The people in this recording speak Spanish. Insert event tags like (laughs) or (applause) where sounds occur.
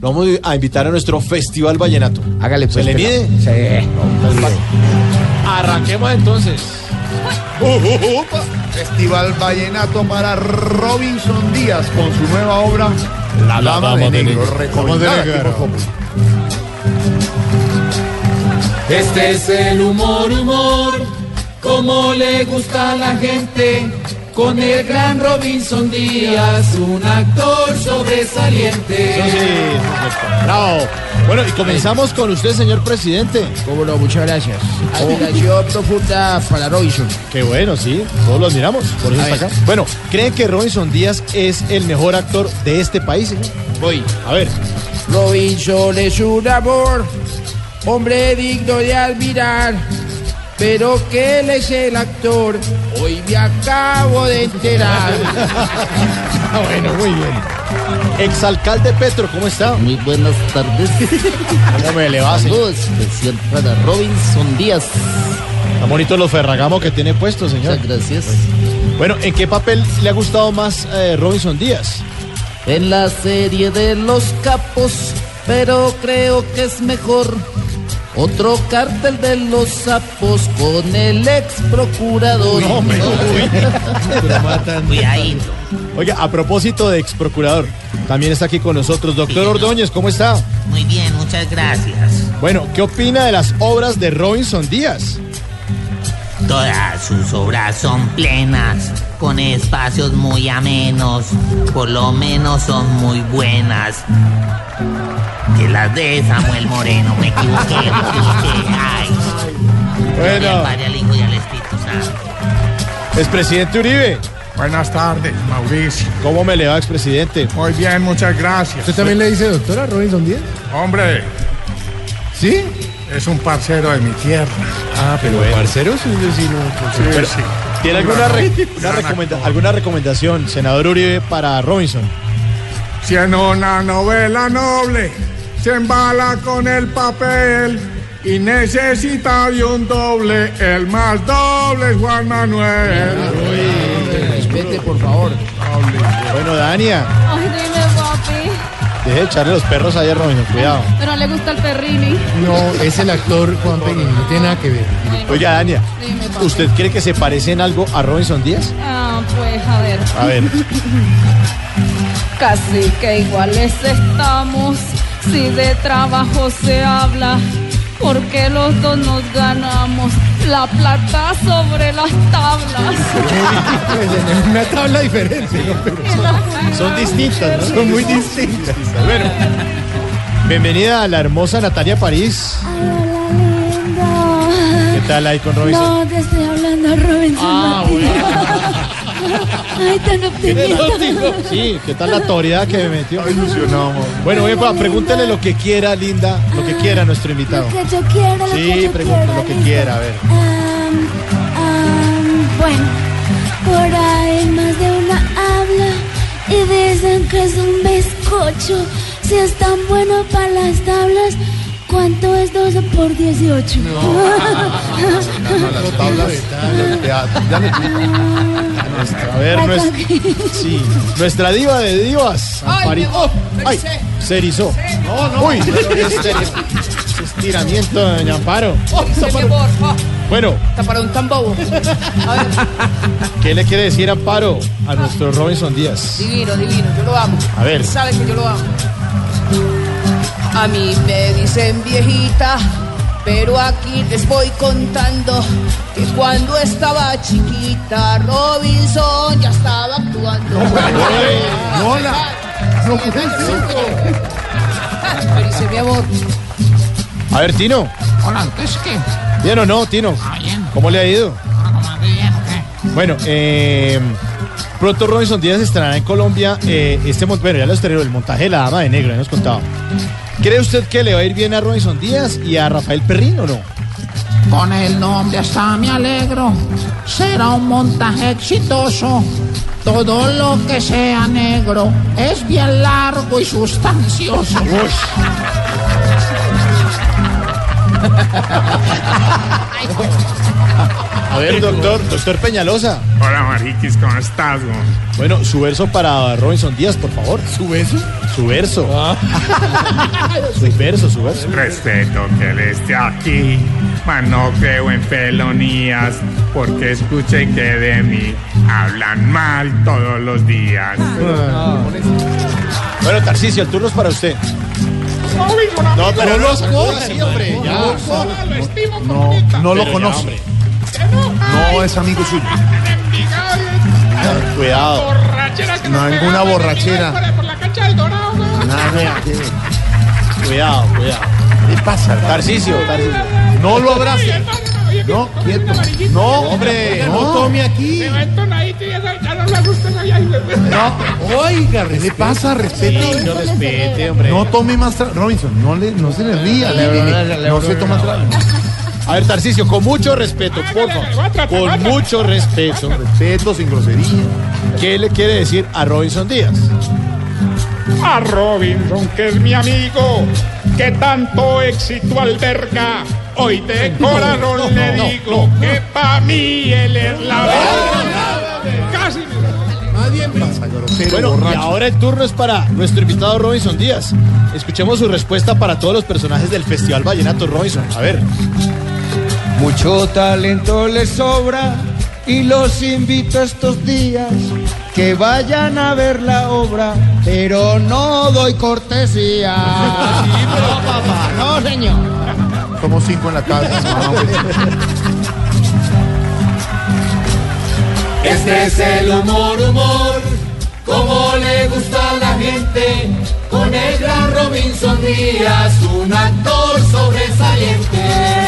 lo vamos a invitar a nuestro Festival Vallenato. Hágale ¿Se pues. le pelado. mide? Sí. Arranquemos entonces. Festival Vallenato para Robinson Díaz con su nueva obra La Dama, de, Negro, aquí por Populi. Este es el humor, humor, como le gusta a la gente, con el gran Robinson Díaz, un actor sobresaliente. Eso sí, bravo. Bueno, y comenzamos con usted, señor presidente. Cómo no, muchas gracias. Admiración profunda para Robinson. Qué bueno, sí, todos lo admiramos, por eso A está ver. acá. Bueno, ¿creen que Robinson Díaz es el mejor actor de este país? señor? Voy. A ver, Robinson es un amor, hombre digno de admirar. Pero que él es el actor, hoy me acabo de enterar. (laughs) ah, bueno, muy bien. Exalcalde Petro, ¿cómo está? Muy buenas tardes. ¿Cómo me le va, señor? Especial para Robinson Díaz. Está bonito los ferragamos que tiene puesto, señor. Muchas gracias. Bueno, ¿en qué papel le ha gustado más eh, Robinson Díaz? En la serie de los capos, pero creo que es mejor. Otro cártel de los sapos con el ex procurador. (laughs) Cuidadito. Oiga, a propósito de ex procurador, también está aquí con nosotros, doctor Sí. Ordóñez, ¿cómo está? Muy bien, muchas gracias. Bueno, ¿qué opina de las obras de Robinson Díaz? Todas sus obras son plenas, con espacios muy amenos, por lo menos son muy buenas. Que las de Samuel Moreno, me equivoqué, me equivoqué. Ay, Bueno, al Hijo y al Espíritu Santo. expresidente Uribe, Buenas tardes, Mauricio. ¿cómo me le va, expresidente? Muy bien, muchas gracias. ¿Usted también le dice doctora Robinson Díaz? Hombre, ¿Sí? Es un parcero de mi tierra. Ah, pero parcero es un vecino. Sí, Pero, sí. ¿Tiene alguna, re- una Gran recomenda- actor. alguna recomendación, senador Uribe, para Robinson? Si en una novela noble se embala con el papel y necesita de un doble, el más doble es Juan Manuel. Respete, por favor. Bueno, Dania, Ay, dime, papi. Deje de echarle los perros ahí a Robinson, cuidado. Pero no le gusta el perrini. No, es el actor Juan Peña, no tiene nada que ver. Oiga, Dania. ¿usted cree que se parece en algo a Robinson Díaz? Ah, pues a ver. A ver, (laughs) Casi que iguales estamos. Si de trabajo se habla. Porque los dos nos ganamos la plata sobre las tablas. (laughs) Una tabla diferente, ¿no? Pero son distintas, ¿no? son muy distintas. Bueno, bienvenida a la hermosa Natalia París. Hola. ¿Qué tal ahí con Robinson? No, te estoy hablando, Robinson. Ah, Ay, tan optimista. Sí, ¿qué tal la autoridad que me metió? Ilusionamos. Bueno, bien, pa, pregúntele lo que quiera, linda, lo que quiera a nuestro invitado. Lo que yo quiera, lo que Sí, yo pregunte quiera, lo que listo. quiera, a ver. Bueno, por ahí más de una habla y dicen que es un bizcocho. Si es tan bueno para las tablas, ¿cuánto es 12 por 18? Las tablas de teatro. Ya le A ver, sí, nuestra diva de divas. Ampari- Ay, se erizó. No, no. Uy, estiramiento de Doña Amparo. Bueno, Está para un tan bobo. (laughs) ¿qué le quiere decir Amparo a nuestro Robinson Díaz? Divino, divino, yo lo amo. A ver. Saben que yo lo amo. A mí me dicen viejita, pero aquí les voy contando que cuando estaba chiquita Robinson ya estaba actuando. (laughs) Hola. No, Me dice mi amor. A ver, Tino. Hola, entonces qué? ¿Bien o no, Tino? bien. ¿Cómo le ha ido? ¿Cómo bien o qué? Bueno, eh, pronto Robinson Díaz estará en Colombia. Eh, este, bueno, ya lo estrenó, el montaje de la Dama de Negro, ya nos contaba. ¿Cree usted que le va a ir bien a Robinson Díaz y a Rafael Perrín o no? Con el nombre hasta me alegro. Será un montaje exitoso. Todo lo que sea negro es bien largo y sustancioso. A ver, doctor, doctor Peñalosa. Hola, Mariquis, ¿cómo estás? Bueno, su verso para Robinson Díaz, por favor. ¿Su beso? Su verso. su verso, su verso. Respeto que él esté aquí, mas no creo en felonías, porque escuché que de mí hablan mal todos los días. Bueno, Tarcisio, el turno es para usted. No, pero no los sí, hombre. Ya. No, no lo conoce. No es amigo suyo. Cuidado. Ninguna borrachera. Cuidado, cuidado. ¿Qué pasa? Tarcisio, Tarcisio. No lo abrace. No, quieto. No, hombre, no tome aquí. No, oiga, ¿qué le pasa? Respete. No respete, hombre. No tome más trago. Robinson, no, le, no se le ría. le- le- no se toma trago. A ver, Tarcisio, con mucho respeto, por favor. Con mucho respeto. Respeto, sin grosería. ¿Qué le quiere decir a Robinson Díaz? A Robinson, que es mi amigo, que tanto éxito alberga. Hoy de (laughs) corazón le digo que para mí él es la verdad. Casi. Pasa, grosero, Bueno, y ahora el turno es para nuestro invitado Robinson Díaz. Escuchemos su respuesta para todos los personajes del Festival Vallenato Robinson. A ver. Mucho talento les sobra y los invito estos días que vayan a ver la obra, pero no doy cortesía. (laughs) No, señor. Somos cinco en la casa. (laughs) Este es el humor, humor, como le gusta a la gente, con el gran Robinson Díaz, un actor sobresaliente.